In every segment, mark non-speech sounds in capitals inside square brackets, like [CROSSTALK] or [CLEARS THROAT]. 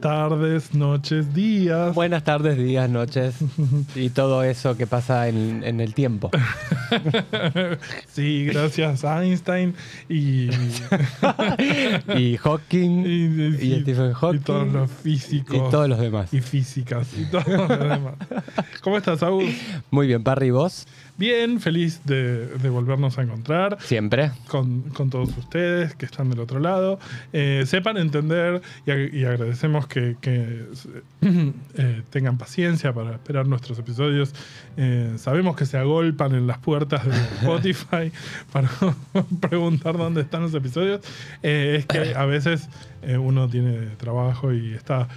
tardes, noches, días. Buenas tardes, días, noches [LAUGHS] y todo eso que pasa en, en el tiempo. [LAUGHS] Sí, gracias a Einstein y, [LAUGHS] Y Hawking y, sí, Stephen Hawking y todos los físicos y todos los demás. y físicas y todos los demás. ¿Cómo estás, Agus? Muy bien, Parry, ¿y vos? Bien, feliz de, de volvernos a encontrar. Siempre. con, con todos ustedes que están del otro lado. Eh, sepan entender y, ag- y agradecemos que, que, eh, tengan paciencia para esperar nuestros episodios. Eh, sabemos que se agolpan en las puertas de [LAUGHS] Spotify para [LAUGHS] preguntar dónde están los episodios. Eh, es que a veces uno tiene trabajo y está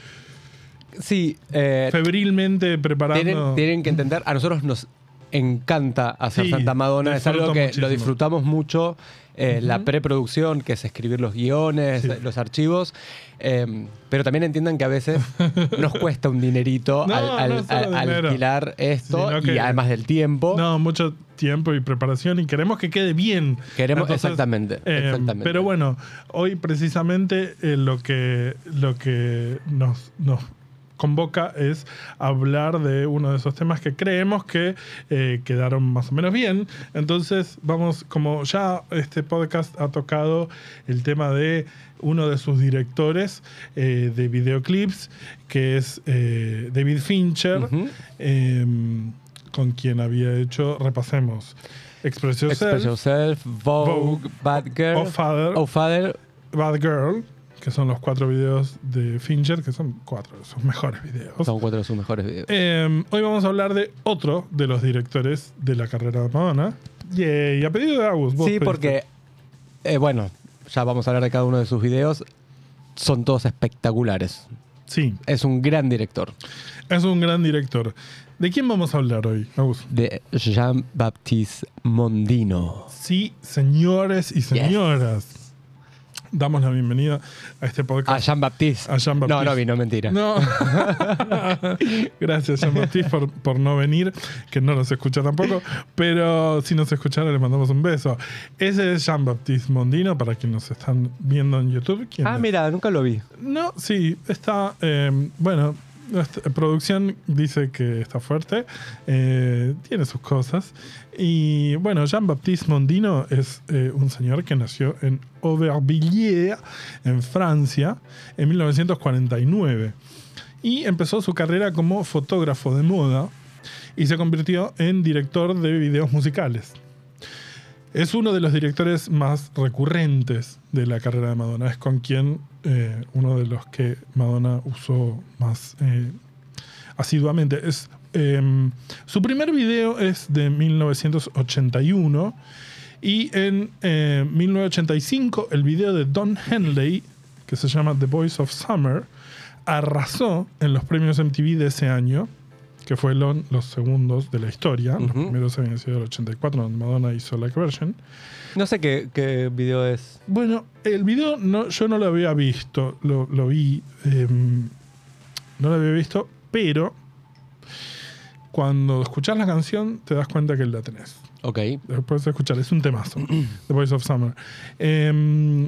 Sí, febrilmente preparando. tienen, tienen que entender, a nosotros nos encanta hacer Sí, Santa Madonna, es algo que muchísimo. lo disfrutamos mucho. Eh, La preproducción, que es escribir los guiones, Sí. los archivos, eh, pero también entiendan que a veces [LAUGHS] nos cuesta un dinerito No, al, al- alquilar esto y además del tiempo. No, mucho tiempo y preparación y queremos que quede bien. Queremos- exactamente, exactamente. Pero bueno, hoy precisamente eh, lo que, lo que nos, nos convoca es hablar de uno de esos temas que creemos que eh, quedaron más o menos bien. Entonces vamos, como ya este podcast ha tocado el tema de uno de sus directores eh, de videoclips, que es eh, David Fincher eh, con quien había hecho, repasemos, Express Yourself, Express Yourself, Vogue, Vogue, Bad Girl, Oh Father, Father, Bad Girl, que son los cuatro videos de Fincher, que son cuatro de sus mejores videos. son cuatro de sus mejores videos. Eh, hoy vamos a hablar de otro de los directores de la carrera de Madonna. Y a pedido de Agus. vos Sí, pediste. porque, eh, bueno, ya vamos a hablar de cada uno de sus videos. Son todos espectaculares. Sí, Es un gran director. es un gran director. ¿De quién vamos a hablar hoy, Agus? De Jean-Baptiste Mondino. Sí, señores y señoras. Damos la bienvenida a este A podcast. Jean-Baptiste. A Jean-Baptiste. No, no vino, mentira. No. [LAUGHS] Gracias, Jean-Baptiste, por, por no venir, que no nos escucha tampoco. Pero si nos escuchara, le mandamos un beso. Ese es Jean-Baptiste Mondino, para quienes nos están viendo en YouTube. ¿Quién Ah, es? mira, nunca lo vi. No, sí, está. eh, bueno, nuestra producción dice que está fuerte. eh, tiene sus cosas. Y bueno, Jean-Baptiste Mondino es eh, un señor que nació en Aubervilliers, en Francia, en 1949. Y empezó su carrera como fotógrafo de moda y se convirtió en director de videos musicales. Es uno de los directores más recurrentes de la carrera de Madonna. Es con quien eh, uno de los que Madonna usó más eh, asiduamente. Es, eh, su primer video es de 1981 y en eh, 1985 el video de Don Henley, que se llama The Voice of Summer, arrasó en los premios MTV de ese año, que fueron los segundos de la historia. Los Ujú. primeros habían sido el 84, donde Madonna hizo Like a Version. No sé qué, qué video es. Bueno, el video no, yo no lo había visto, lo, lo vi, eh, no lo había visto, pero cuando escuchas la canción te das cuenta que la tenés. Ok. Lo puedes escuchar, es un temazo, [CLEARS THROAT] The Voice of Summer. Eh,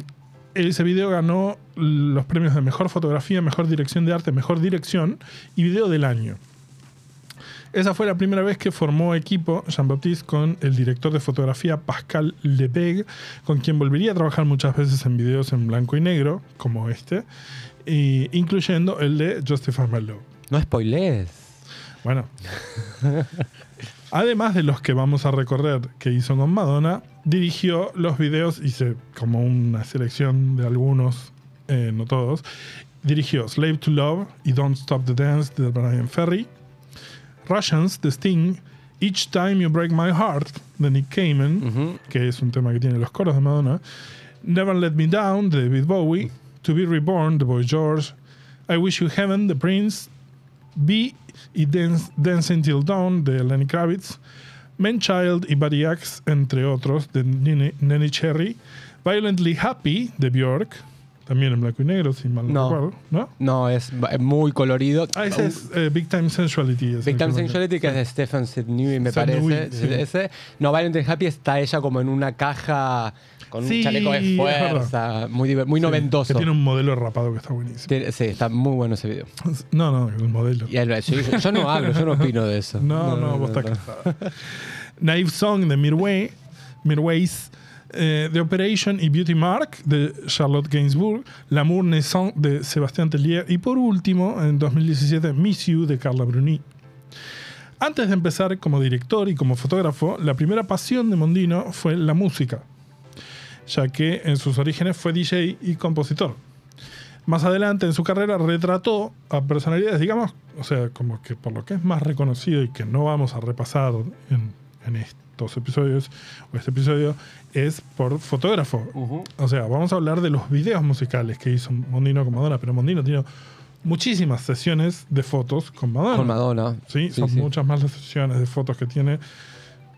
ese video ganó los premios de mejor fotografía, mejor dirección de arte, mejor dirección y video del año. Esa fue la primera vez que formó equipo Jean-Baptiste con el director de fotografía Pascal Lebeg, con quien volvería a trabajar muchas veces en videos en blanco y negro, como este, incluyendo el de Justify My Love. No spoilees. Bueno. Además de los que vamos a recorrer que hizo con Madonna, dirigió los videos, hice como una selección de algunos, eh, no todos. Dirigió Slave to Love y Don't Stop the Dance de Brian Ferry, Russians de Sting, Each Time You Break My Heart de Nick Cayman, Ujú. que es un tema que tiene los coros de Madonna, Never Let Me Down de David Bowie, To Be Reborn de Boy George, I Wish You Heaven de Prince, Be y Dance, Dance Until Dawn de Lenny Kravitz, Manchild y Buddy Axe, entre otros, de Nene, Nene Cherry. Violently Happy, de Bjork, también en blanco y negro, si mal no, No. recuerdo. ¿No? No, es muy colorido. Ah, ese es eh, Big Time Sensuality. Big el Time Sensuality, que es de Stephen Sidney, me Sidney, parece. sí. Ese. No, Violent and Happy está ella como en una caja con Sí, un chaleco de fuerza, muy, muy Sí, noventoso. Que tiene un modelo rapado que está buenísimo. Tiene- Sí, está muy bueno ese video. No, no, el modelo. Y sí, yo, yo no hablo, yo no opino de eso. No, no, vos estás casada. Naive Song de Mirway, Mirways, eh, The Operation y Beauty Mark de Charlotte Gainsbourg, L'amour naissant de Sébastien Tellier y por último, en 2017, Miss You de Carla Bruni. Antes de empezar como director y como fotógrafo, la primera pasión de Mondino fue la música, ya que en sus orígenes fue DJ y compositor. Más adelante en su carrera retrató a personalidades, digamos, o sea, como que por lo que es más reconocido y que no vamos a repasar en, en estos episodios, o este episodio, es por fotógrafo. O sea, vamos a hablar de los videos musicales que hizo Mondino con Madonna, pero Mondino tiene muchísimas sesiones de fotos con Madonna. Con Madonna. Sí, Sí, son sí. muchas más las sesiones de fotos que tiene,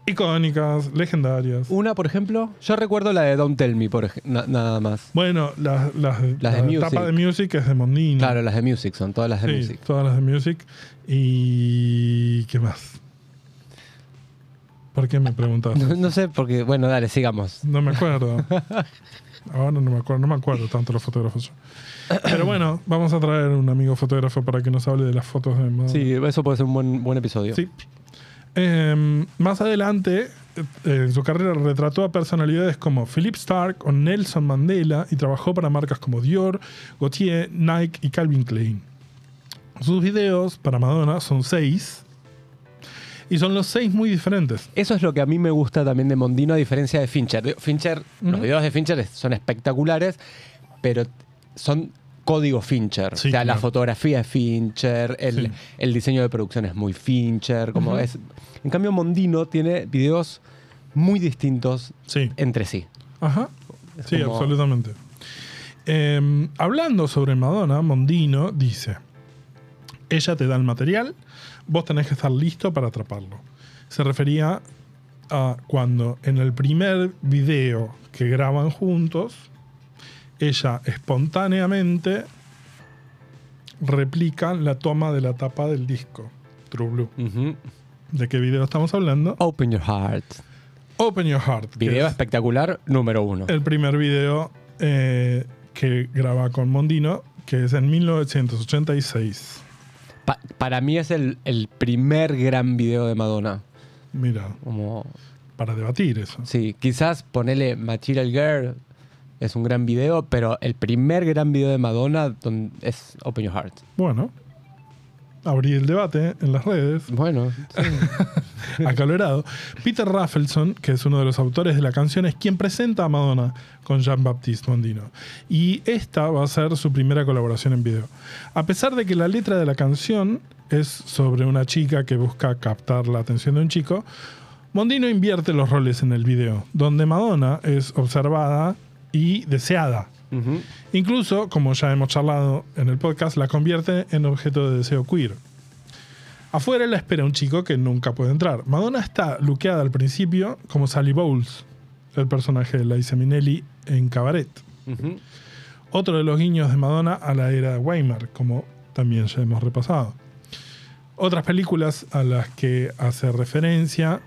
icónicas, legendarias. Una, por ejemplo, yo recuerdo la de Don't Tell Me, por na- nada más. Bueno, las, las, Las de la Music. tapa de Music es de Mondino. Claro, las de Music, son todas las de Sí, Music. todas las de Music. ¿Y qué más? ¿Por qué me preguntas? No, no sé, porque, bueno, dale, sigamos. No me acuerdo. Ahora no me acuerdo, no me acuerdo tanto los fotógrafos. Pero bueno, vamos a traer un amigo fotógrafo para que nos hable de las fotos de Madonna. Sí, eso puede ser un buen, buen episodio. Sí. Em, más adelante, eh, en su carrera retrató a personalidades como Philip Stark o Nelson Mandela y trabajó para marcas como Dior, Gautier, Nike y Calvin Klein. Sus videos para Madonna son seis y son los seis muy diferentes. Eso es lo que a mí me gusta también de Mondino, a diferencia de Fincher. Fincher, los videos de Fincher son espectaculares, pero son código Fincher. Sí, o sea, la fotografía es Fincher, el, Sí. el diseño de producción es muy Fincher, como es. En cambio, Mondino tiene videos muy distintos Sí. entre sí. Ajá. Es Sí, como- absolutamente. Em, hablando sobre Madonna, Mondino dice: Ella te da el material, vos tenés que estar listo para atraparlo. Se refería a cuando en el primer video que graban juntos, ella espontáneamente replica la toma de la tapa del disco True Blue. ¿De qué video estamos hablando? Open Your Heart. Open Your Heart. Video es- espectacular número uno. el primer video eh, que graba con Mondino, que es en 1986. Pa- para mí es el, el primer gran video de Madonna. Mira, Como, para debatir eso. sí, quizás ponerle Material Girl es un gran video, pero el primer gran video de Madonna don- es Open Your Heart. Bueno, abrí el debate en las redes, Bueno, sí. acalorado. Peter Raffleson, que es uno de los autores de la canción, es quien presenta a Madonna con Jean-Baptiste Mondino. Y esta va a ser su primera colaboración en video. A pesar de que la letra de la canción es sobre una chica que busca captar la atención de un chico, Mondino invierte los roles en el video, donde Madonna es observada y deseada. Incluso, como ya hemos charlado en el podcast, la convierte en objeto de deseo queer. Afuera la espera un chico que nunca puede entrar. Madonna está luqueada al principio como Sally Bowles, el personaje de Liza Minnelli en Cabaret. Otro de los guiños de Madonna a la era de Weimar, como también ya hemos repasado. Otras películas a las que hace referencia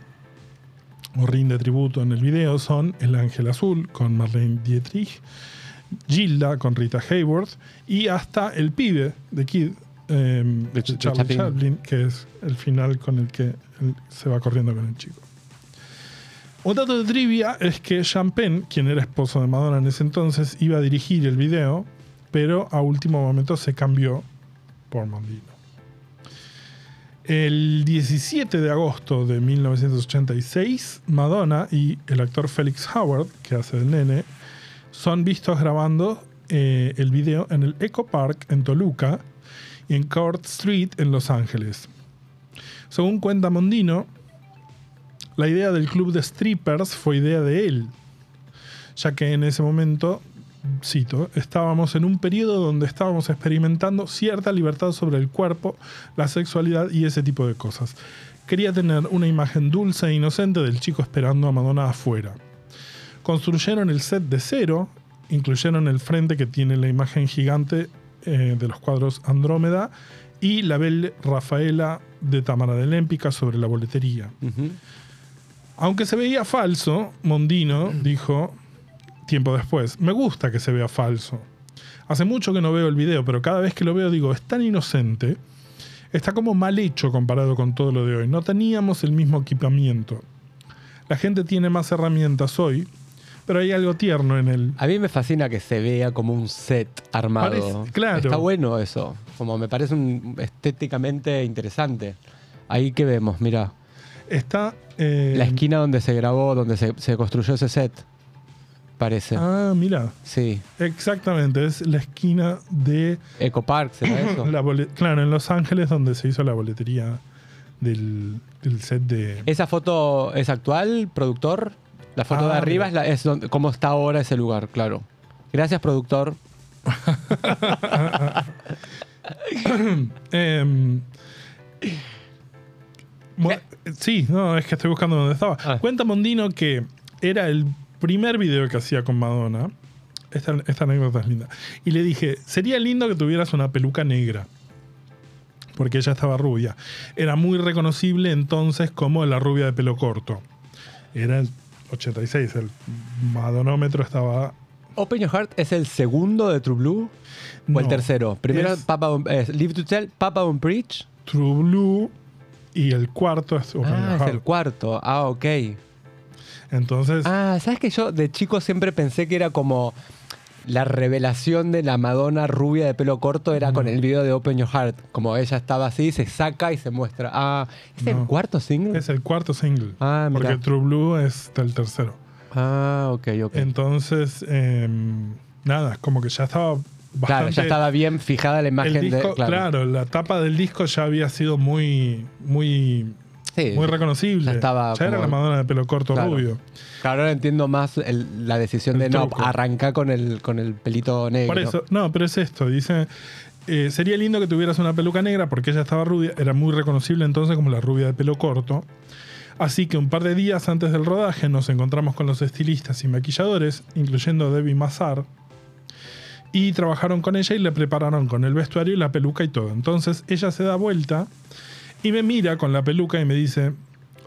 o rinde tributo en el video son El Ángel Azul con Marlene Dietrich, Gilda con Rita Hayworth y hasta El Pibe de Kid eh, de Ch- Charlie Chaplin. Chaplin, que es el final con el que él se va corriendo con el chico. Un dato de trivia es que Sean Penn, quien era esposo de Madonna en ese entonces, iba a dirigir el video, pero a último momento se cambió por Mondino. El 17 de agosto de 1986, Madonna y el actor Felix Howard, que hace el nene, son vistos grabando eh, el video en el Echo Park en Toluca y en Court Street en Los Ángeles. Según cuenta Mondino, la idea del club de strippers fue idea de él, ya que en ese momento, cito, estábamos en un periodo donde estábamos experimentando cierta libertad sobre el cuerpo, la sexualidad y ese tipo de cosas. quería tener una imagen dulce e inocente del chico esperando a Madonna afuera. Construyeron el set de cero, incluyeron el frente que tiene la imagen gigante eh, de los cuadros Andrómeda y la Belle Rafaela de Tamara de Lémpica sobre la boletería. Aunque se veía falso, Mondino dijo tiempo después, me gusta que se vea falso. Hace mucho que no veo el video, pero cada vez que lo veo digo, es tan inocente, está como mal hecho comparado con todo lo de hoy. No teníamos el mismo equipamiento. La gente tiene más herramientas hoy, pero hay algo tierno en él. A mí me fascina que se vea como un set armado. Parece- claro. Está bueno eso. Como me parece un, estéticamente interesante. Ahí que vemos, mira. Está... eh, La esquina donde se grabó, donde se, se construyó ese set. Parece. Ah, mira, Sí. exactamente, es la esquina de... Eco Park, ¿será [CLEARS THROAT] eso? La claro, en Los Ángeles donde se hizo la boletería del, del set de... ¿Esa foto es actual, productor? La foto de Ah, arriba mira. es, la, es donde- cómo está ahora ese lugar, claro. Gracias, productor. [LAUGHS] Em, sí, no, es que estoy buscando dónde estaba. Ah. Cuenta Mondino que era el primer video que hacía con Madonna. Esta, esta anécdota es linda. Y le dije, sería lindo que tuvieras una peluca negra. Porque ella estaba rubia. Era muy reconocible entonces como la rubia de pelo corto. Era el 86, el madonómetro estaba... Open Your Heart es el segundo de True Blue o el tercero. Primero es Papa es Live to Tell, Papa Don't Preach. True Blue y el cuarto es Open Ah, Your es Heart. el cuarto. Ah, ok. Entonces, Ah, ¿sabes que yo de chico siempre pensé que era como la revelación de la Madonna rubia de pelo corto era con el video de Open Your Heart. Como ella estaba así, se saca y se muestra. Ah, ¿es el cuarto single? es el cuarto single. Ah, mira. porque True Blue es el tercero. Ah, ok, ok. Entonces, em, nada, como que ya estaba bastante... claro, ya estaba bien fijada la imagen el disco, de. claro. la tapa del disco ya había sido muy, muy, Sí. muy reconocible. ya estaba era como- la Madonna de pelo corto Claro. rubio. Claro, ahora entiendo más el- la decisión El de no arrancar con el, con el pelito negro. Por eso, no, pero es esto, dice, eh, sería lindo que tuvieras una peluca negra porque ella estaba rubia, era muy reconocible entonces como la rubia de pelo corto. Así que un par de días antes del rodaje nos encontramos con los estilistas y maquilladores, incluyendo Debbie Mazar, y trabajaron con ella y le prepararon con el vestuario y la peluca y todo. Entonces ella se da vuelta y me mira con la peluca y me dice,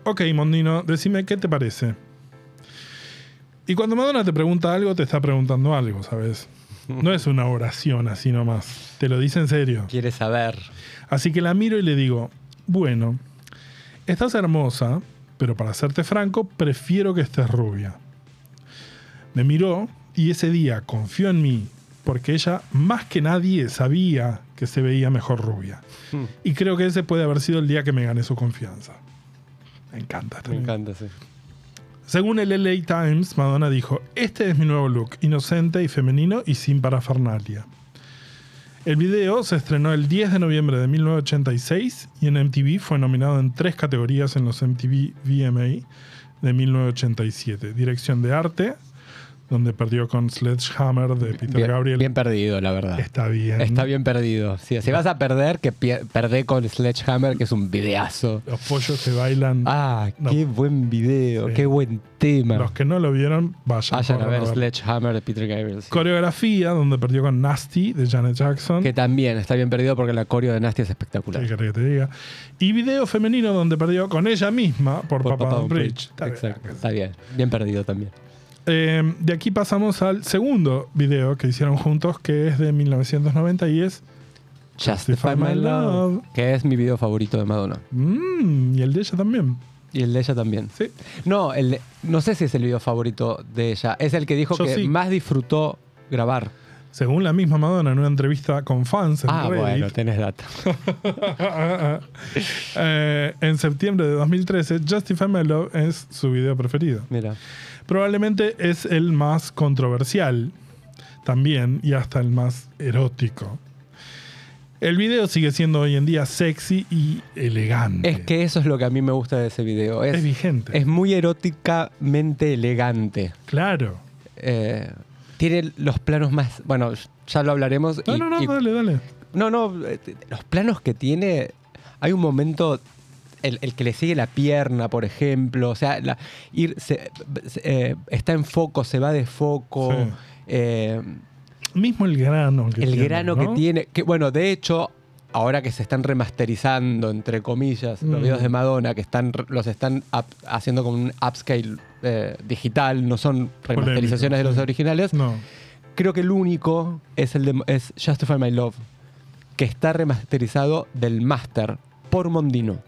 ok Mondino, decime qué te parece. Y cuando Madonna te pregunta algo, te está preguntando algo, ¿sabes? No es una oración así nomás. Te lo dice en serio. Quiere saber. Así que la miro y le digo, bueno, estás hermosa, pero para serte franco, prefiero que estés rubia. Me miró y ese día confió en mí, porque ella más que nadie sabía que se veía mejor rubia. Hmm. Y creo que ese puede haber sido el día que me gané su confianza. Me encanta. esta Me encanta, sí. Según el LA Times, Madonna dijo, este es mi nuevo look, inocente y femenino y sin parafernalia. El video se estrenó el 10 de noviembre de 1986 y en MTV fue nominado en tres categorías en los MTV VMA de 1987. Dirección de arte, donde perdió con Sledgehammer de Peter Bien, Gabriel. bien perdido, la verdad. Está bien. Está bien perdido. Sí, si vas a perder, que perdé con Sledgehammer, que es un videazo. Los pollos se bailan. Ah, No. qué buen video, Sí. qué buen tema. Los que no lo vieron, vayan. Vayan a corran ver Sledgehammer de Peter Gabriel. sí. Coreografía, donde perdió con Nasty de Janet Jackson. Que también está bien perdido porque la coreo de Nasty es espectacular. ¿Qué querés que te diga? Y video femenino donde perdió con ella misma por, Por Papa Papa. Está bien. Exacto, está bien. Bien perdido también. Eh, de aquí pasamos al segundo video que hicieron juntos, que es de 1990 y es. Justify My Love. Que es mi video favorito de Madonna. Mm, y el de ella también. Y el de ella también. Sí. No, el de- no sé si es el video favorito de ella. Es el que dijo Yo que sí. más disfrutó grabar. Según la misma Madonna en una entrevista con fans en ah, Reddit, bueno, tenés data. [LAUGHS] eh, en septiembre de 2013, Justify My Love es su video preferido. Mira. Probablemente es el más controversial también y hasta el más erótico. El video sigue siendo hoy en día sexy y elegante. Es que eso es lo que a mí me gusta de ese video. es Es, vigente. es muy eróticamente elegante. claro. Eh, tiene los planos más. Bueno, ya lo hablaremos. No, y- no, no, y- dale, dale. no, no, eh, los planos que tiene. Hay un momento el, el que le sigue la pierna, por ejemplo. O sea, la- ir, se- se- eh, está en foco, se va de foco. Sí. eh, Mismo el grano que el tiene, grano ¿no? que tiene. Que, bueno, de hecho, ahora que se están remasterizando, entre comillas, los Mm. videos de Madonna, que están, los están up- haciendo con un upscale eh, digital, no son remasterizaciones de los sí. originales. No. Creo que el único es el de es Justify My Love, que está remasterizado del master por Mondino.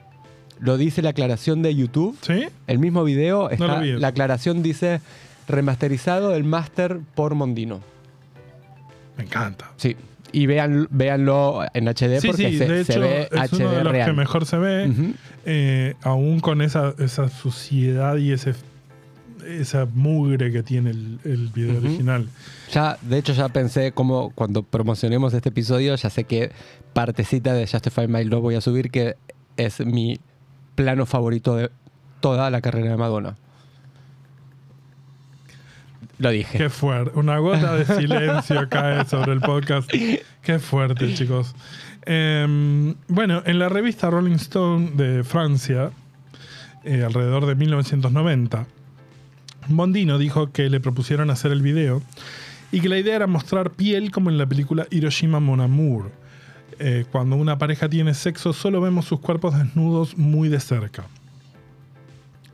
Lo dice la aclaración de YouTube. ¿Sí? El mismo video, está, lo vi eso. la aclaración dice remasterizado del master por Mondino. Me encanta. Sí. Y vean, véanlo en HD Sí, porque sí, se, de se hecho ve es HD uno de los real. que mejor se ve, eh, aún con esa, esa suciedad y ese esa mugre que tiene el, el video original. Ya, de hecho, ya pensé como cuando promocionemos este episodio, ya sé que partecita de Justify My Love voy a subir, que es mi plano favorito de toda la carrera de Madonna. Lo dije. Qué fuerte. Una gota de silencio [LAUGHS] cae sobre el podcast. Qué fuerte, chicos. Em, bueno, en la revista Rolling Stone de Francia, eh, alrededor de 1990, Mondino dijo que le propusieron hacer el video y que la idea era mostrar piel como en la película Hiroshima Mon Amour. Eh, cuando una pareja tiene sexo, solo vemos sus cuerpos desnudos muy de cerca.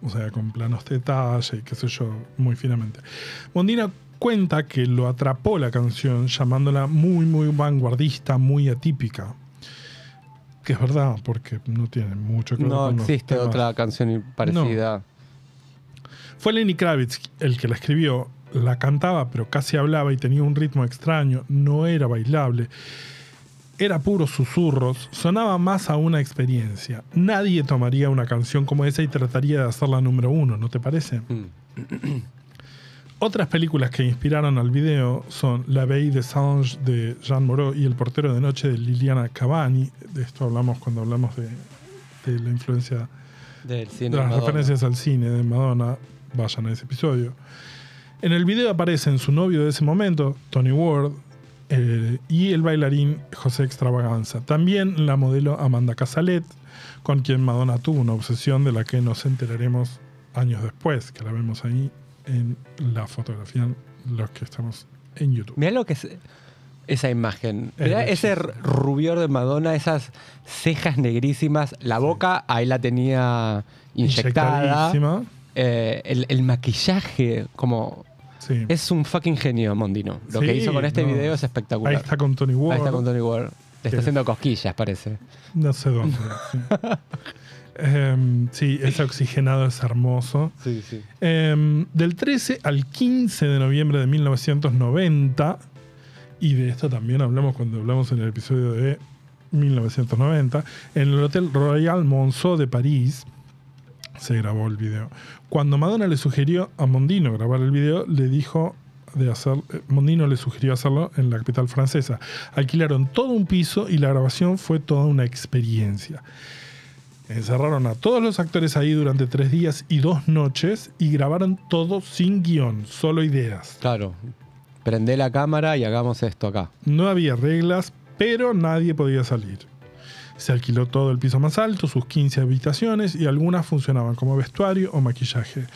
O sea, con planos de detalle y qué sé yo, muy finamente. Mondino cuenta que lo atrapó la canción llamándola muy, muy vanguardista, muy atípica. Que es verdad, porque no tiene mucho que ver No con los existe temas. otra canción parecida. Fue Lenny Kravitz el que la escribió. La cantaba, pero casi hablaba y tenía un ritmo extraño. No era bailable. Era puros susurros. Sonaba más a una experiencia. Nadie tomaría una canción como esa y trataría de hacerla número uno, ¿no te parece? Mm. [CLEARS THROAT] Otras películas que inspiraron al video son La Veille de Sange de Jean Moreau y El portero de noche de Liliana Cavani. De esto hablamos cuando hablamos de, de la influencia Del cine de las Madonna. referencias al cine de Madonna, vayan a ese episodio. En el video aparecen su novio de ese momento, Tony Ward, eh, y el bailarín José Extravaganza. También la modelo Amanda Casalet, con quien Madonna tuvo una obsesión de la que nos enteraremos años después, que la vemos ahí en la fotografía, los que estamos en YouTube. Mirá lo que es esa imagen. Es Mirá ese rubior de Madonna, esas cejas negrísimas. La boca ahí la tenía inyectada. Eh, el, el maquillaje, como. Sí. Es un fucking genio, Mondino. Lo que hizo con este no. video es espectacular. Ahí está con Tony Ward. Ahí está con Tony Ward. Está haciendo cosquillas, parece. No sé dónde. sí. [LAUGHS] Em, sí, ese oxigenado es hermoso. Sí, sí. Em, del 13 al 15 de noviembre de 1990, y de esto también hablamos cuando hablamos en el episodio de 1990, en el Hotel Royal Monceau de París se grabó el video. Cuando Madonna le sugirió a Mondino grabar el video, le dijo de hacer, eh, Mondino le sugirió hacerlo en la capital francesa. Alquilaron todo un piso y la grabación fue toda una experiencia. Encerraron a todos los actores ahí durante tres días y dos noches y grabaron todo sin guion, solo ideas. Claro. Prende la cámara y hagamos esto acá. No había reglas, pero nadie podía salir. Se alquiló todo el piso más alto, sus 15 habitaciones y algunas funcionaban como vestuario o maquillaje.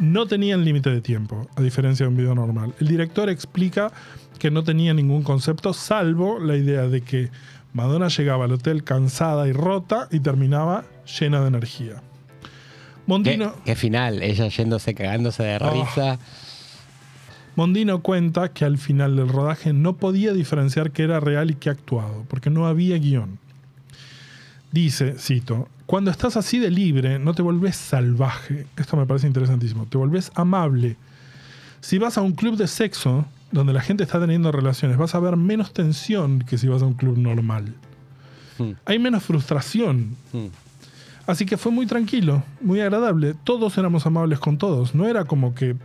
No tenían límite de tiempo, a diferencia de un video normal. El director explica que no tenía ningún concepto salvo la idea de que Madonna llegaba al hotel cansada y rota y terminaba llena de energía. ¿Qué, Mondino, qué final? Ella yéndose, cagándose de Oh. risa. Mondino cuenta que al final del rodaje no podía diferenciar qué era real y qué actuado, porque no había guion. Dice, cito, cuando estás así de libre, no te volvés salvaje. Esto me parece interesantísimo. Te volvés amable. Si vas a un club de sexo, donde la gente está teniendo relaciones, vas a ver menos tensión que si vas a un club normal. Hmm. Hay menos frustración. Hmm. Así que fue muy tranquilo, muy agradable. Todos éramos amables con todos. No era como que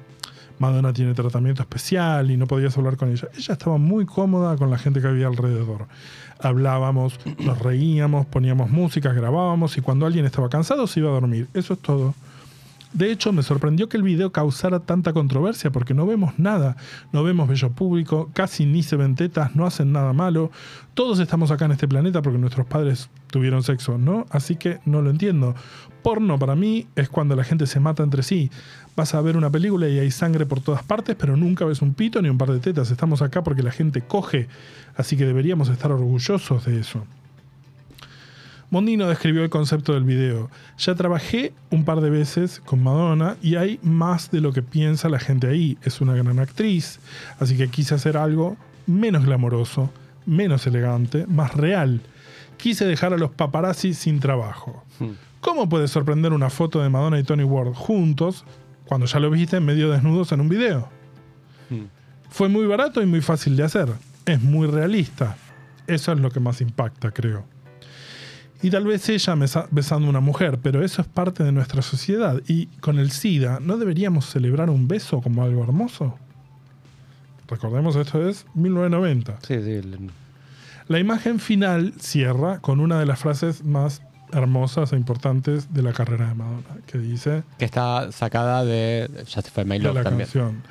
Madonna tiene tratamiento especial y no podías hablar con ella. Ella estaba muy cómoda con la gente que había alrededor. Hablábamos, nos reíamos, poníamos música, grabábamos y cuando alguien estaba cansado se iba a dormir. Eso es todo. De hecho, me sorprendió que el video causara tanta controversia porque no vemos nada. No vemos bello público, casi ni se ven tetas, no hacen nada malo. Todos estamos acá en este planeta porque nuestros padres tuvieron sexo, ¿no? Así que no lo entiendo. Porno para mí es cuando la gente se mata entre sí. Vas a ver una película y hay sangre por todas partes, pero nunca ves un pito ni un par de tetas. Estamos acá porque la gente coge, así que deberíamos estar orgullosos de eso. Mondino describió el concepto del video. Ya trabajé un par de veces con Madonna y hay más de lo que piensa la gente ahí. Es una gran actriz, así que quise hacer algo menos glamoroso, menos elegante, más real. Quise dejar a los paparazzi sin trabajo. ¿Cómo puede sorprender una foto de Madonna y Tony Ward juntos cuando ya lo viste medio desnudos en un video? Fue muy barato y muy fácil de hacer. Es muy realista. Eso es lo que más impacta, creo. Y tal vez ella besando a una mujer, pero eso es parte de nuestra sociedad. Y con el SIDA, ¿no deberíamos celebrar un beso como algo hermoso? Recordemos, esto es 1990. Sí, sí. La imagen final cierra con una de las frases más hermosas e importantes de la carrera de Madonna, que dice Que está sacada de Justify My de la también. canción.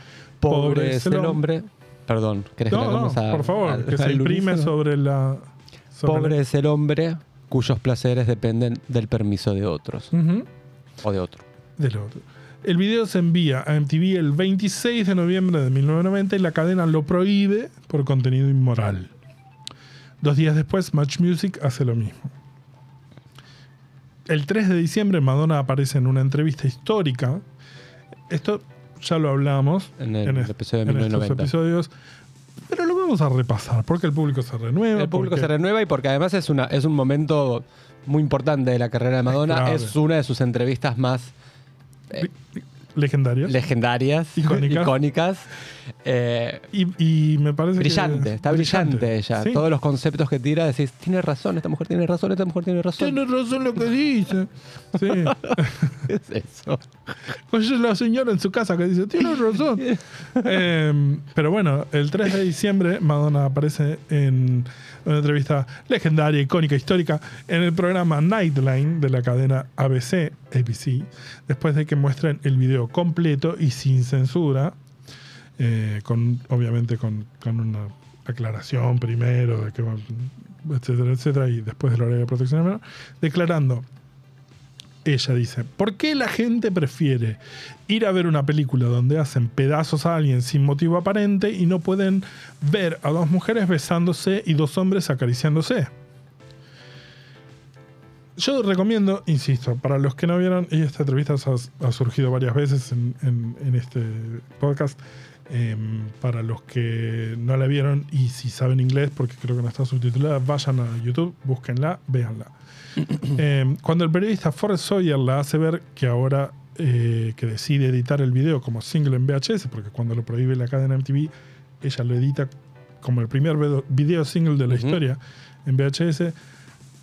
Pobre es el hombre. Perdón, ¿querés que No, no, a- por favor, que se imprime sobre la... sobre Pobre la- es el hombre cuyos placeres dependen del permiso de otros. O de otro. del otro. El video se envía a MTV el 26 de noviembre de 1990 y la cadena lo prohíbe por contenido inmoral. Dos días después, Much Music hace lo mismo. El 3 de diciembre, Madonna aparece en una entrevista histórica. Esto ya lo hablamos En el episodio de en estos 1990. episodios, pero lo vamos a repasar porque el público se renueva. El público porque- se renueva y porque además es, una, es un momento muy importante de la carrera de Madonna. Es una de sus entrevistas más legendarios. Legendarias, Icónicas. icónicas. Eh, y, y me parece que- brillante, está brillante, ella. Sí. Todos los conceptos que tira, decís, tiene razón, esta mujer tiene razón, esta mujer tiene razón. Tiene razón lo que dice. Sí. [LAUGHS] ¿Qué es eso? Pues es la señora en su casa que dice, tiene razón. [LAUGHS] Eh, pero bueno, el 3 de diciembre Madonna aparece en una entrevista legendaria, icónica, histórica, en el programa Nightline de la cadena ABC, ABC, después de que muestren el video completo y sin censura, eh, con obviamente con, con una aclaración primero, de que, etcétera, etcétera, y después del horario de protección menor, declarando ella dice, ¿por qué la gente prefiere ir a ver una película donde hacen pedazos a alguien sin motivo aparente y no pueden ver a dos mujeres besándose y dos hombres acariciándose? Yo recomiendo, insisto, para los que no vieron, y esta entrevista ha, surgido varias veces en este podcast, em, para los que no la vieron y si saben inglés, porque creo que no está subtitulada, vayan a YouTube, búsquenla, véanla. [LAUGHS] Eh, cuando el periodista Forrest Sawyer la hace ver que ahora eh, que decide editar el video como single en VHS, porque cuando lo prohíbe la cadena MTV, ella lo edita como el primer video single de la historia en VHS,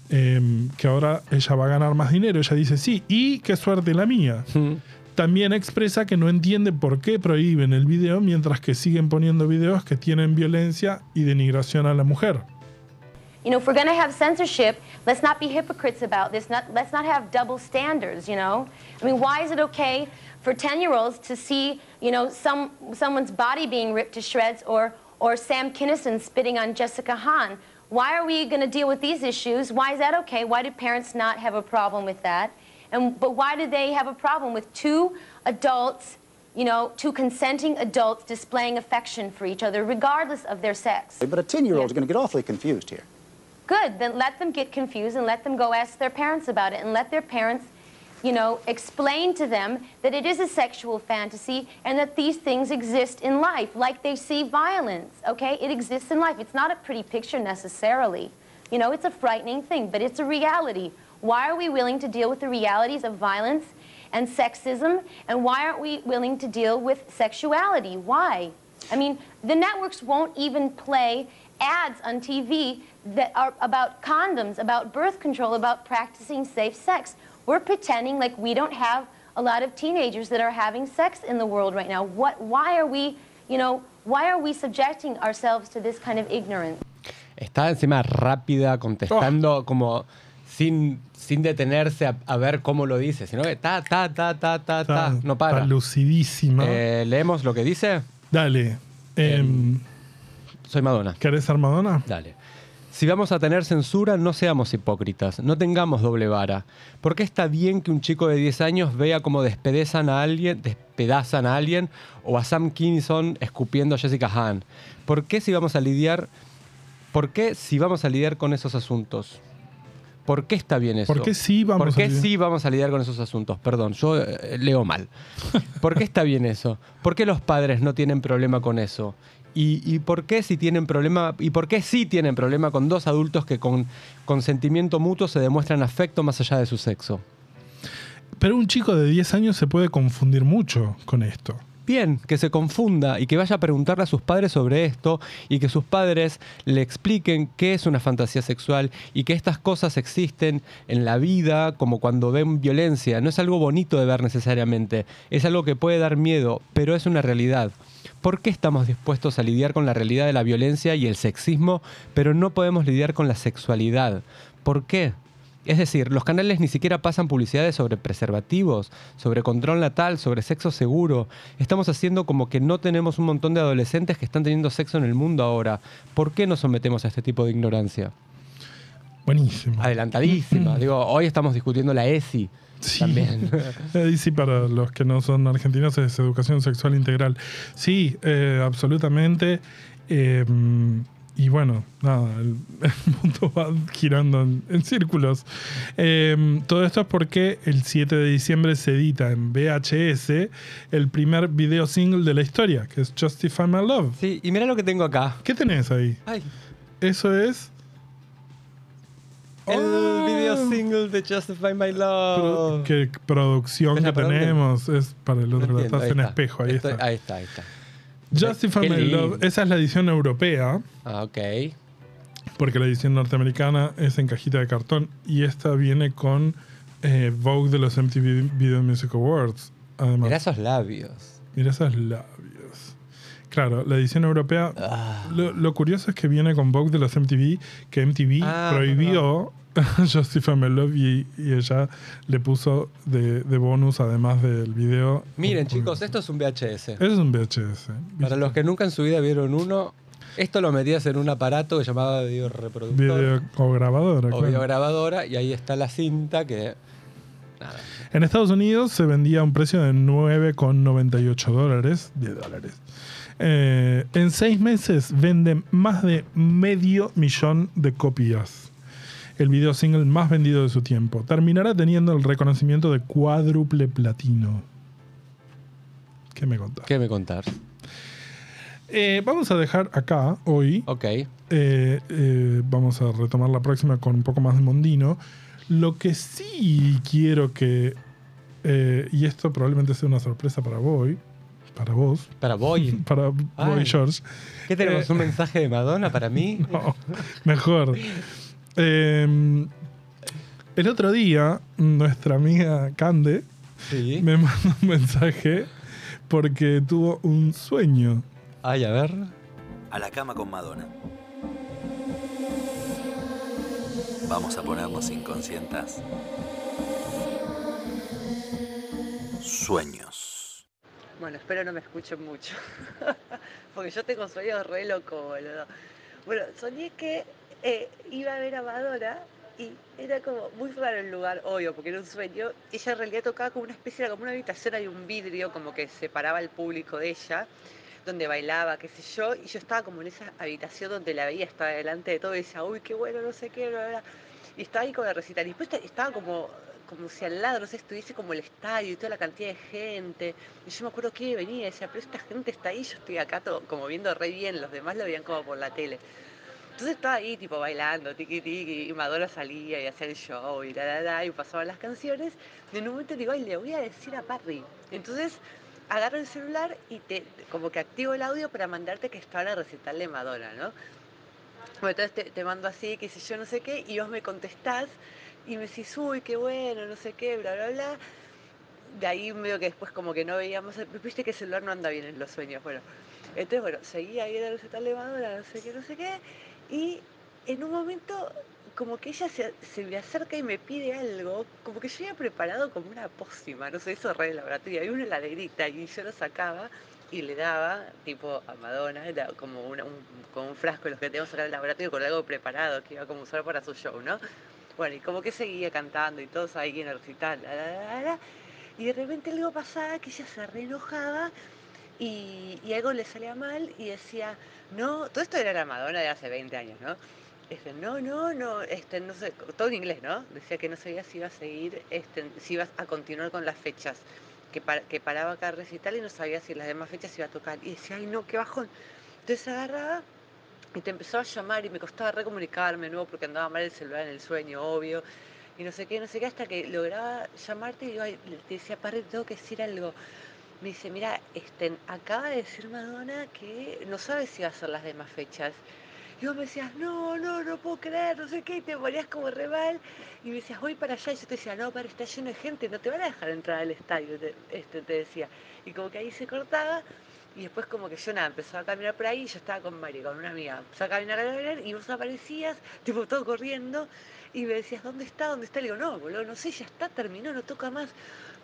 eh, que ahora ella va a ganar más dinero. Ella dice, sí, y qué suerte la mía. También expresa que no entiende por qué prohíben el video mientras que siguen poniendo videos que tienen violencia y denigración a la mujer. You know, if we're going to have censorship, let's not be hypocrites about this. Not, let's not have double standards, you know? I mean, why is it okay for 10-year-olds to see, you know, some, someone's body being ripped to shreds or, or Sam Kinison spitting on Jessica Hahn? Why are we going to deal with these issues? Why is that okay? Why do parents not have a problem with that? And, but why do they have a problem with two adults, you know, two consenting adults displaying affection for each other, regardless of their sex? But a 10 year old is going to get awfully confused here. Good. Then let them get confused and let them go ask their parents about it and let their parents, you know, explain to them that it is a sexual fantasy and that these things exist in life, like they see violence, okay? It exists in life. It's not a pretty picture necessarily. You know, it's a frightening thing, but it's a reality. Why are we willing to deal with the realities of violence and sexism? And why aren't we willing to deal with sexuality? Why? I mean, the networks won't even play ads on TV that are about condoms, about birth control, about practicing safe sex. We're pretending like we don't have a lot of teenagers that are having sex in the world right now. What, why are we, you know, why are we subjecting ourselves to this kind of ignorance? Está encima rápida, contestando como sin, sin detenerse a, a ver cómo lo dice, sino que ta, ta, ta, ta, ta, ta, Está- no para. Está lucidísima. Eh, ¿Leemos lo que dice? Dale. em, Soy Madonna. ¿Querés ser Madonna? Dale. Si vamos a tener censura, no seamos hipócritas, no tengamos doble vara. ¿Por qué está bien que un chico de 10 años vea cómo despedazan a alguien, despedazan a alguien o a Sam Kinison escupiendo a Jessica Hahn? ¿Por qué si vamos a lidiar, por qué si vamos a lidiar con esos asuntos? ¿Por qué está bien eso? ¿Por qué sí vamos ¿Por qué a lidiar? sí vamos a lidiar con esos asuntos? Perdón, yo eh, leo mal. ¿Por qué está bien eso? ¿Por qué los padres no tienen problema con eso? ¿Y, y por qué si tienen problema y por qué sí tienen problema con dos adultos que con consentimiento mutuo se demuestran afecto más allá de su sexo? Pero un chico de 10 años se puede confundir mucho con esto. Bien, que se confunda y que vaya a preguntarle a sus padres sobre esto y que sus padres le expliquen qué es una fantasía sexual y que estas cosas existen en la vida como cuando ven violencia. No es algo bonito de ver necesariamente, es algo que puede dar miedo, pero es una realidad. ¿Por qué estamos dispuestos a lidiar con la realidad de la violencia y el sexismo, pero no podemos lidiar con la sexualidad? ¿Por qué? Es decir, los canales ni siquiera pasan publicidades sobre preservativos, sobre control natal, sobre sexo seguro. Estamos haciendo como que no tenemos un montón de adolescentes que están teniendo sexo en el mundo ahora. ¿Por qué nos sometemos a este tipo de ignorancia? Buenísimo. Adelantadísima. Digo, hoy estamos discutiendo la ESI Sí. también. [LAUGHS] Sí, para los que no son argentinos es educación sexual integral. Sí, eh, absolutamente. Eh, y bueno, nada, el, [LAUGHS] el mundo va girando en, en círculos. Eh, todo esto es porque el 7 de diciembre se edita en VHS el primer video single de la historia, que es Justify My Love. Sí, y mira lo que tengo acá. ¿Qué tenés ahí? Ay, Eso es... el Oh. video single de Justify My Love. ¿Qué producción ¿Ves que dónde? tenemos? Es para el otro lado. Estás en está. espejo, ahí Estoy- está. Ahí está, ahí está. Justify My. Love, esa es la edición europea, Ah, ok. porque la edición norteamericana es en cajita de cartón y esta viene con eh, Vogue de los MTV Video Music Awards. Además, Mira mira, esos labios. esos labios. Claro, la edición europea. Ah. Lo, lo curioso es que viene con Vogue de los MTV, que MTV Ah, prohibió [LAUGHS] Justify My Love y, y ella le puso de, de bonus, además del video. Miren, un- chicos, esto es un VHS. Eso es un VHS. Para los que nunca en su vida vieron uno, esto lo metías en un aparato que llamaba video reproductor Video o grabadora. o claro. videograbadora y ahí está la cinta que... Nada. En Estados Unidos se vendía a un precio de 9,98 dólares. 10 dólares. Eh, en seis meses vende más de medio millón de copias. El video single más vendido de su tiempo. Terminará teniendo el reconocimiento de cuádruple platino. ¿Qué me contás? ¿Qué me contar? Eh, vamos a dejar acá hoy Ok. eh, vamos a retomar la próxima con un poco más de Mondino. Lo que sí quiero que, y esto probablemente sea una sorpresa para vos, para vos, Para Boy. [LAUGHS] para vos Ay. y George. ¿Qué tenemos? Eh, ¿Un mensaje de Madonna para mí? [LAUGHS] No, mejor. Eh, el otro día, nuestra amiga Cande Sí. me mandó un mensaje porque tuvo un sueño. Ay, a ver. A la cama con Madonna. Vamos a ponernos inconscientes. Sueños. Bueno, espero no me escuchen mucho. [LAUGHS] Porque yo tengo sueños re locos, boludo. Bueno, soñé que eh, iba a ver a Madonna y era como muy raro el lugar, obvio, porque era un sueño. Ella en realidad tocaba como una especie, era como una habitación, hay un vidrio como que separaba al público de ella, donde bailaba, qué sé yo, y yo estaba como en esa habitación donde la veía, estaba delante de todo y decía, uy, qué bueno, no sé qué, bla, bla. Y estaba ahí con la recital. Y después esta- estaba como, como si al lado, no sé, estuviese como el estadio y toda la cantidad de gente. Y yo me acuerdo que venía y decía, pero esta gente está ahí, yo estoy acá todo, como viendo re bien, los demás lo veían como por la tele. Entonces estaba ahí, tipo, bailando, tiqui tiqui, y Madonna salía y hacía el show y la, la, la, y pasaban las canciones. Y en un momento digo, ay, le voy a decir a Parry. Entonces agarro el celular y te, como que activo el audio para mandarte que está la recital de Madonna, ¿no? Bueno, entonces te, te mando así, qué sé yo, no sé qué, y vos me contestás y me decís, uy, qué bueno, no sé qué, bla, bla, bla. De ahí medio que después como que no veíamos, viste que el celular no anda bien en los sueños, bueno. Entonces, bueno, seguía ahí en el recital de Madonna, no sé qué, no sé qué, y en un momento como que ella se, se me acerca y me pide algo, como que yo había preparado como una pócima, no sé, eso re de laboratorio, había una heladerita y yo lo sacaba y le daba, tipo a Madonna, como, un, como un frasco de los que tenemos acá en el laboratorio con algo preparado que iba como a usar para su show, ¿no? Bueno, y como que seguía cantando y todos ahí en el recital, la, la, la, y de repente algo pasaba que ella se re enojaba y, y algo le salía mal y decía, no, todo esto era la Madonna de hace 20 años, ¿no? Este, no, no, no, este, no sé, todo en inglés, ¿no? Decía que no sabía si iba a seguir, este, si iba a continuar con las fechas, que, par- que paraba cada recital y no sabía si las demás fechas iba a tocar. Y decía, ay no, qué bajón. Entonces agarraba y te empezó a llamar y me costaba recomunicarme, ¿no? Porque andaba mal el celular en el sueño, obvio. Y no sé qué, no sé qué, hasta que lograba llamarte y yo te decía, padre, tengo que decir algo. Me dice, mira, este, acaba de decir Madonna que no sabe si va a ser las demás fechas. Y vos me decías, no, no, no puedo creer, no sé qué, y te ponías como re mal. Y me decías, voy para allá. Y yo te decía, no, padre, está lleno de gente, no te van a dejar entrar al estadio, te, este, te decía. Y como que ahí se cortaba. Y después como que yo nada, empezó a caminar por ahí y yo estaba con Mari, con una amiga. Empezó a caminar, y vos aparecías, tipo todo corriendo. Y me decías, ¿dónde está? ¿Dónde está? Le digo, no, boludo, no sé, ya está, terminó, no toca más.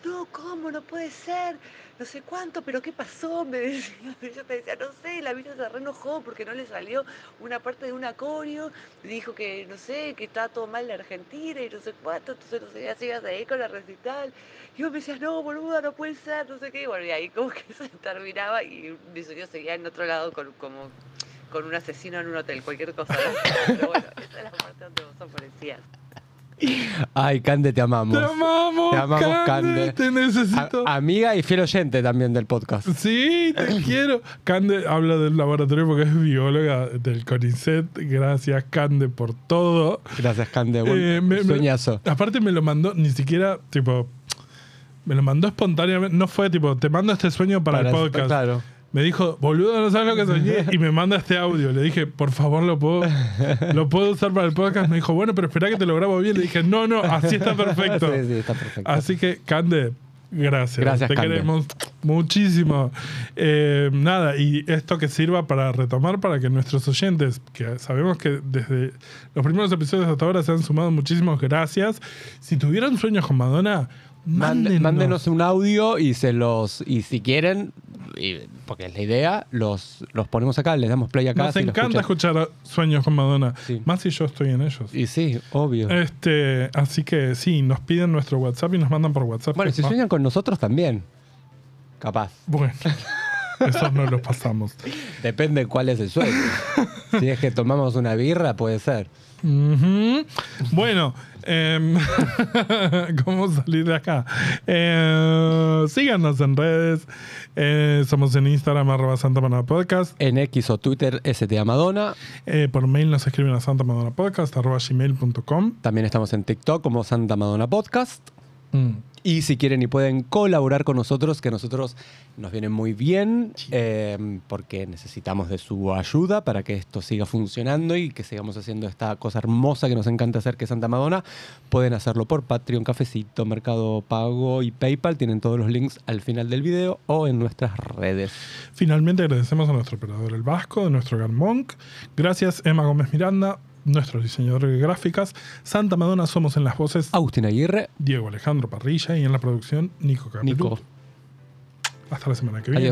No, ¿cómo? No puede ser. No sé cuánto, pero ¿qué pasó? [LAUGHS] Me decía. Yo te decía, no sé, la mina se re enojó porque no le salió una parte de un acorio. Dijo que, no sé, que estaba todo mal en Argentina y no sé cuánto. Entonces no sé si ibas a ir con la recital. Y vos me decías, no, boluda, no puede ser, no sé qué. Y bueno, y ahí como [LAUGHS] que se terminaba y mi sueño seguía en otro lado con, como, con un asesino en un hotel, cualquier cosa. [LAUGHS] Pero bueno, esa es la parte donde vos aparecías. Ay, Cande, te amamos. Te amamos, Te amamos, Cande, Cande. Te necesito. A- amiga y fiel oyente también del podcast. Sí, te [CLEARS THROAT] quiero. Cande habla del laboratorio porque es bióloga del CONICET. Gracias, Cande, por todo. Gracias, Cande. Buen Eh, me- me- sueñazo. aparte me lo mandó, ni siquiera, tipo, me lo mandó espontáneamente. No fue tipo, te mando este sueño para, el podcast. Claro. Me dijo, boludo, no sabes lo que soñé. [LAUGHS] Y me manda este audio. Le dije, por favor, lo puedo, lo puedo usar para el podcast. Me dijo, bueno, pero espera que te lo grabo bien. Le dije, no, no, así está perfecto. [LAUGHS] Sí, sí, está perfecto. Así que, Cande, gracias. Gracias, Te Cande. queremos muchísimo. Eh, nada, y esto que sirva para retomar, para que nuestros oyentes, que sabemos que desde los primeros episodios hasta ahora se han sumado muchísimos gracias. Si tuvieran sueños con Madonna, mándenos. Mándenos un audio y se los. Y si quieren, y- porque es la idea, los, los ponemos acá, les damos play acá. Nos si encanta escuchar sueños con Madonna. Sí. Más si yo estoy en ellos. Y sí, obvio. Este, así que sí, nos piden nuestro WhatsApp y nos mandan por WhatsApp. bueno, si sueñan con nosotros también. Capaz. Bueno, [LAUGHS] esos no los pasamos. Depende cuál es el sueño. [LAUGHS] si es que tomamos una birra, puede ser. Bueno, em, [LAUGHS] ¿cómo salir de acá? Eh, síganos en redes. Eh, somos en Instagram, arroba Santa Madonna Podcast. En X o Twitter, STA Madonna. Eh, por mail nos escriben a Santa Madonna Podcast, arroba gmail.com. También estamos en TikTok como Santa Madonna Podcast. Mm. Y si quieren y pueden colaborar con nosotros, que a nosotros nos viene muy bien, eh, porque necesitamos de su ayuda para que esto siga funcionando y que sigamos haciendo esta cosa hermosa que nos encanta hacer, que es Santa Madonna, pueden hacerlo por Patreon, Cafecito, Mercado Pago y PayPal. Tienen todos los links al final del video o en nuestras redes. Finalmente agradecemos a nuestro operador El Vasco, de nuestro Gran Monk. Gracias Emma Gómez Miranda, nuestro diseñador de gráficas. Santa Madonna somos en las voces Agustín Aguirre, Diego Alejandro Parrilla y en la producción Nico Capelú. Nico. Hasta la semana que viene.